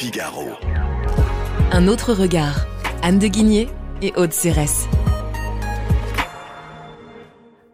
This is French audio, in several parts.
Figaro. Un autre regard. Anne de Guigné et Aude Cérès.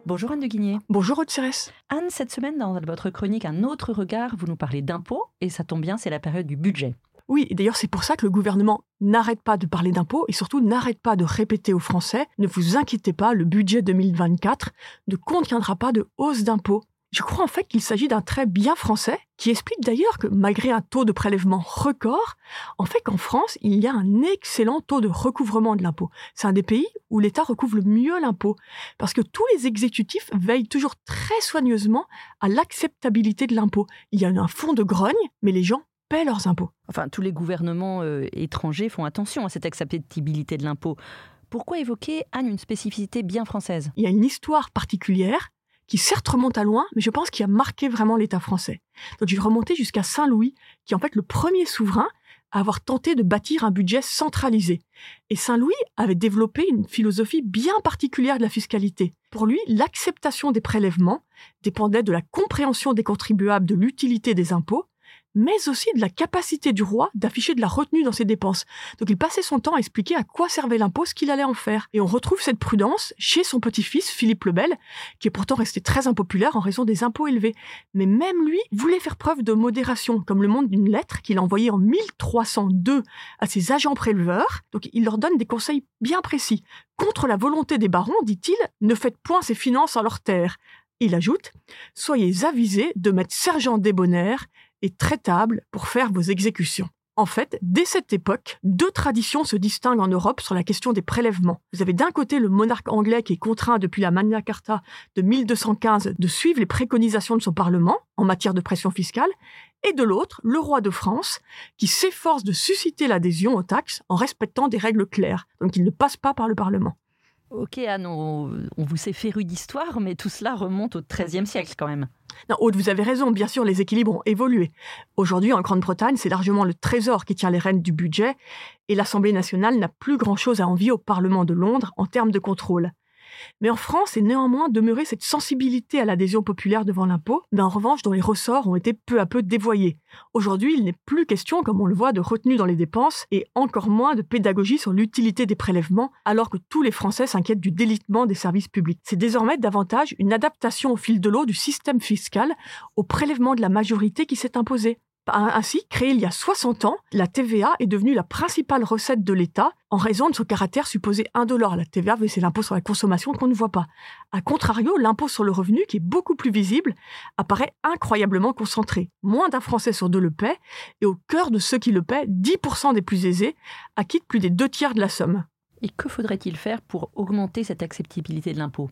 Bonjour Anne de Guigné. Bonjour Aude Cérès. Anne, cette semaine, dans votre chronique Un autre regard, vous nous parlez d'impôts, et ça tombe bien, c'est la période du budget. Oui, et d'ailleurs c'est pour ça que le gouvernement n'arrête pas de parler d'impôts et surtout n'arrête pas de répéter aux Français, ne vous inquiétez pas, le budget 2024 ne contiendra pas de hausse d'impôts. Je crois en fait qu'il s'agit d'un trait bien français qui explique d'ailleurs que malgré un taux de prélèvement record, en fait qu'en France, il y a un excellent taux de recouvrement de l'impôt. C'est un des pays où l'État recouvre le mieux l'impôt parce que tous les exécutifs veillent toujours très soigneusement à l'acceptabilité de l'impôt. Il y a un fonds de grogne, mais les gens paient leurs impôts. Enfin, tous les gouvernements euh, étrangers font attention à cette acceptabilité de l'impôt. Pourquoi évoquer, Anne, une spécificité bien française? Il y a une histoire particulière qui certes remonte à loin, mais je pense qu'il a marqué vraiment l'État français. Donc j'ai remonté jusqu'à Saint-Louis, qui est en fait le premier souverain à avoir tenté de bâtir un budget centralisé. Et Saint-Louis avait développé une philosophie bien particulière de la fiscalité. Pour lui, l'acceptation des prélèvements dépendait de la compréhension des contribuables de l'utilité des impôts, mais aussi de la capacité du roi d'afficher de la retenue dans ses dépenses. Donc il passait son temps à expliquer à quoi servait l'impôt, ce qu'il allait en faire. Et on retrouve cette prudence chez son petit-fils, Philippe le Bel, qui est pourtant resté très impopulaire en raison des impôts élevés. Mais même lui voulait faire preuve de modération, comme le montre d'une lettre qu'il a envoyée en 1302 à ses agents préleveurs. Donc il leur donne des conseils bien précis. Contre la volonté des barons, dit-il, ne faites point ces finances en leur terre. Il ajoute Soyez avisés de mettre sergent débonnaire et traitable pour faire vos exécutions. En fait, dès cette époque, deux traditions se distinguent en Europe sur la question des prélèvements. Vous avez d'un côté le monarque anglais qui est contraint depuis la Magna Carta de 1215 de suivre les préconisations de son Parlement en matière de pression fiscale, et de l'autre, le roi de France qui s'efforce de susciter l'adhésion aux taxes en respectant des règles claires, donc il ne passe pas par le Parlement. Ok Anne, on, vous sait féru d'histoire, mais tout cela remonte au XIIIe siècle quand même. Non, Aude, vous avez raison, bien sûr, les équilibres ont évolué. Aujourd'hui, en Grande-Bretagne, c'est largement le Trésor qui tient les rênes du budget, et l'Assemblée nationale n'a plus grand-chose à envier au Parlement de Londres en termes de contrôle. Mais en France est néanmoins demeurée cette sensibilité à l'adhésion populaire devant l'impôt, mais en revanche dont les ressorts ont été peu à peu dévoyés. Aujourd'hui, il n'est plus question, comme on le voit, de retenue dans les dépenses et encore moins de pédagogie sur l'utilité des prélèvements, alors que tous les Français s'inquiètent du délitement des services publics. C'est désormais davantage une adaptation au fil de l'eau du système fiscal au prélèvement de la majorité qui s'est imposé. Ainsi, créée il y a 60 ans, la TVA est devenue la principale recette de l'État en raison de son caractère supposé indolore. La TVA, c'est l'impôt sur la consommation qu'on ne voit pas. A contrario, l'impôt sur le revenu, qui est beaucoup plus visible, apparaît incroyablement concentré. Moins d'un Français sur deux le paie, et au cœur de ceux qui le paient, 10% des plus aisés acquittent plus des deux tiers de la somme. Et que faudrait-il faire pour augmenter cette acceptabilité de l'impôt?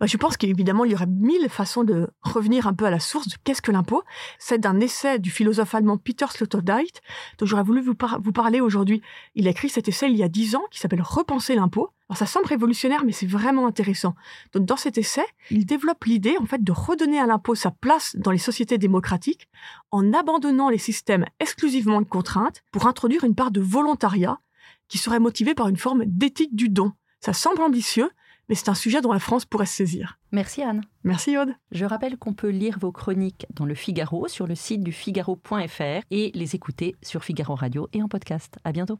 Bah, Je pense qu'évidemment, il y aurait mille façons de revenir un peu à la source de qu'est-ce que l'impôt. C'est d'un essai du philosophe allemand Peter Sloterdijk, dont j'aurais voulu vous, vous parler aujourd'hui. Il a écrit cet essai il y a dix ans qui s'appelle Repenser l'impôt. Alors ça semble révolutionnaire, mais c'est vraiment intéressant. Donc dans cet essai, il développe l'idée en fait de redonner à l'impôt sa place dans les sociétés démocratiques en abandonnant les systèmes exclusivement de contraintes pour introduire une part de volontariat qui serait motivé par une forme d'éthique du don. Ça semble ambitieux, mais c'est un sujet dont la France pourrait se saisir. Merci Anne. Merci Aude. Je rappelle qu'on peut lire vos chroniques dans le Figaro sur le site du figaro.fr et les écouter sur Figaro Radio et en podcast. À bientôt.